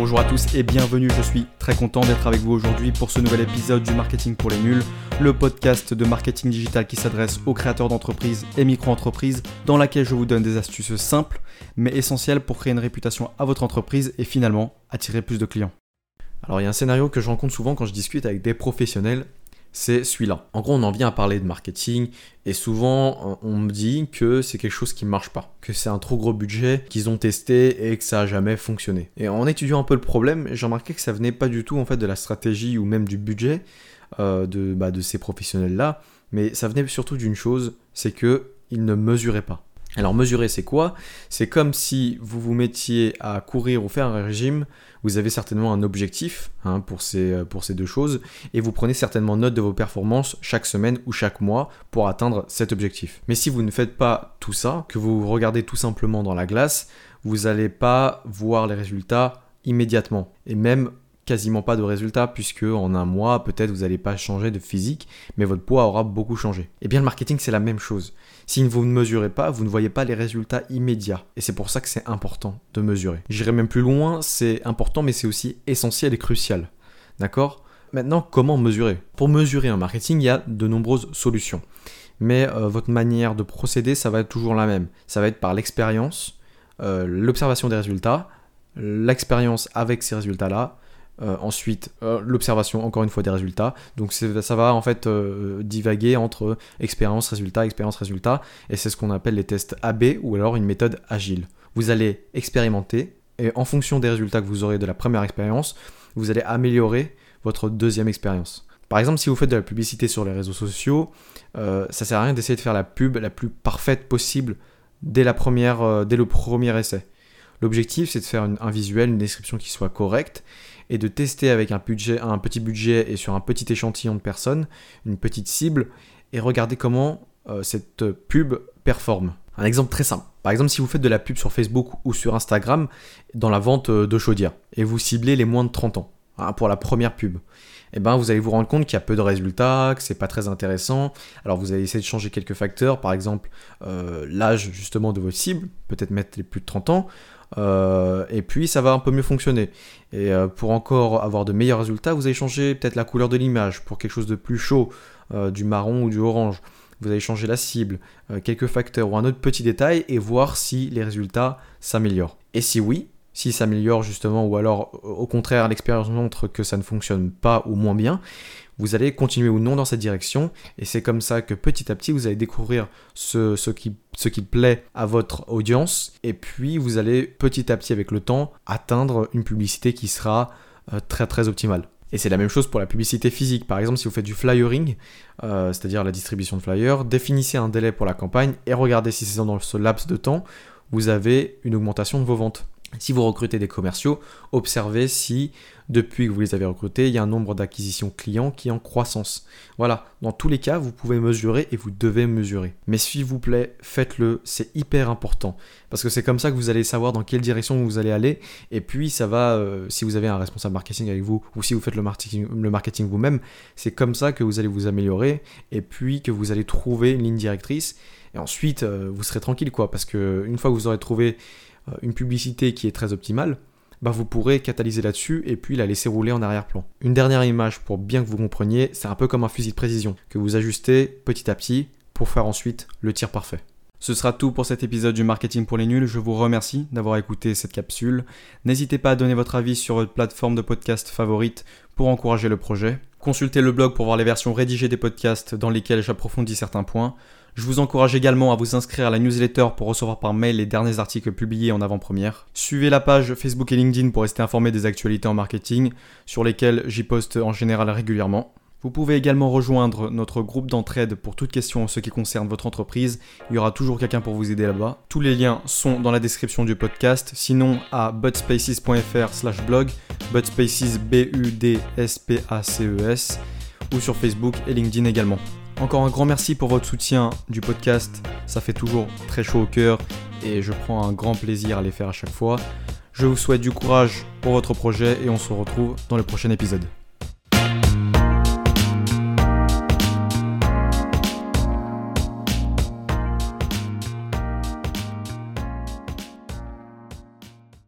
Bonjour à tous et bienvenue, je suis très content d'être avec vous aujourd'hui pour ce nouvel épisode du Marketing pour les nuls, le podcast de marketing digital qui s'adresse aux créateurs d'entreprises et micro-entreprises, dans laquelle je vous donne des astuces simples mais essentielles pour créer une réputation à votre entreprise et finalement attirer plus de clients. Alors il y a un scénario que je rencontre souvent quand je discute avec des professionnels c'est celui-là. En gros, on en vient à parler de marketing et souvent on me dit que c'est quelque chose qui ne marche pas, que c'est un trop gros budget qu'ils ont testé et que ça a jamais fonctionné. Et en étudiant un peu le problème, j'ai remarqué que ça venait pas du tout en fait de la stratégie ou même du budget euh, de, bah, de ces professionnels-là, mais ça venait surtout d'une chose, c'est que ils ne mesuraient pas. Alors mesurer c'est quoi? C'est comme si vous vous mettiez à courir ou faire un régime, vous avez certainement un objectif hein, pour, ces, euh, pour ces deux choses, et vous prenez certainement note de vos performances chaque semaine ou chaque mois pour atteindre cet objectif. Mais si vous ne faites pas tout ça, que vous regardez tout simplement dans la glace, vous n'allez pas voir les résultats immédiatement. Et même quasiment pas de résultats puisque en un mois peut-être vous n'allez pas changer de physique mais votre poids aura beaucoup changé. Et eh bien le marketing c'est la même chose. Si vous ne mesurez pas, vous ne voyez pas les résultats immédiats et c'est pour ça que c'est important de mesurer. J'irai même plus loin, c'est important mais c'est aussi essentiel et crucial. D'accord? Maintenant, comment mesurer? Pour mesurer un marketing, il y a de nombreuses solutions. Mais euh, votre manière de procéder, ça va être toujours la même. Ça va être par l'expérience, euh, l'observation des résultats, l'expérience avec ces résultats-là, euh, ensuite, euh, l'observation, encore une fois, des résultats. Donc ça va en fait euh, divaguer entre expérience, résultat, expérience, résultat. Et c'est ce qu'on appelle les tests AB ou alors une méthode agile. Vous allez expérimenter et en fonction des résultats que vous aurez de la première expérience, vous allez améliorer votre deuxième expérience. Par exemple, si vous faites de la publicité sur les réseaux sociaux, ça sert à rien d'essayer de faire la pub la plus parfaite possible dès, la première, dès le premier essai. L'objectif, c'est de faire un visuel, une description qui soit correcte et de tester avec un, petit budget et sur un petit échantillon de personnes, une petite cible, et regarder comment euh, cette pub performe. Un exemple très simple. Par exemple, si vous faites de la pub sur Facebook ou sur Instagram dans la vente de chaudières et vous ciblez les moins de 30 ans pour la première pub, eh ben, vous allez vous rendre compte qu'il y a peu de résultats, que c'est pas très intéressant. Alors vous allez essayer de changer quelques facteurs, par exemple euh, l'âge justement de votre cible, peut-être mettre les plus de 30 ans, euh, et puis ça va un peu mieux fonctionner. Et euh, pour encore avoir de meilleurs résultats, vous allez changer peut-être la couleur de l'image pour quelque chose de plus chaud, du marron ou du orange. Vous allez changer la cible, quelques facteurs ou un autre petit détail et voir si les résultats s'améliorent. Et si oui, s'ils s'améliorent justement, ou alors au contraire l'expérience montre que ça ne fonctionne pas ou moins bien, vous allez continuer ou non dans cette direction. Et c'est comme ça que petit à petit, vous allez découvrir ce, ce, qui, ce qui plaît à votre audience. Et puis, vous allez petit à petit, avec le temps, atteindre une publicité qui sera euh, très très optimale. Et c'est la même chose pour la publicité physique. Par exemple, si vous faites du flyering, euh, c'est-à-dire la distribution de flyers, définissez un délai pour la campagne et regardez si c'est dans ce laps de temps, vous avez une augmentation de vos ventes. Si vous recrutez des commerciaux, observez si depuis que vous les avez recrutés, il y a un nombre d'acquisitions clients qui est en croissance. Voilà, dans tous les cas, vous pouvez mesurer et vous devez mesurer. Mais s'il vous plaît, faites-le, c'est hyper important. Parce que c'est comme ça que vous allez savoir dans quelle direction vous allez aller. Et puis, ça va, euh, si vous avez un responsable marketing avec vous ou si vous faites le marketing, le marketing vous-même, c'est comme ça que vous allez vous améliorer et puis que vous allez trouver une ligne directrice. Et ensuite, euh, vous serez tranquille, quoi. Parce que une fois que vous aurez trouvé une publicité qui est très optimale, bah vous pourrez catalyser là-dessus et puis la laisser rouler en arrière-plan. Une dernière image pour bien que vous compreniez, c'est un peu comme un fusil de précision que vous ajustez petit à petit pour faire ensuite le tir parfait. Ce sera tout pour cet épisode du Marketing pour les nuls. Je vous remercie d'avoir écouté cette capsule. N'hésitez pas à donner votre avis sur votre plateforme de podcast favorite pour encourager le projet. Consultez le blog pour voir les versions rédigées des podcasts dans lesquels j'approfondis certains points. Je vous encourage également à vous inscrire à la newsletter pour recevoir par mail les derniers articles publiés en avant-première. Suivez la page Facebook et LinkedIn pour rester informé des actualités en marketing, sur lesquelles j'y poste en général régulièrement. Vous pouvez également rejoindre notre groupe d'entraide pour toutes questions en ce qui concerne votre entreprise. Il y aura toujours quelqu'un pour vous aider là-bas. Tous les liens sont dans la description du podcast. Sinon, à budspaces.fr slash blog, budspaces B-U-D-S-P-A-C-E-S, e ou sur Facebook et LinkedIn également. Encore un grand merci pour votre soutien du podcast. Ça fait toujours très chaud au cœur et je prends un grand plaisir à les faire à chaque fois. Je vous souhaite du courage pour votre projet et on se retrouve dans le prochain épisode.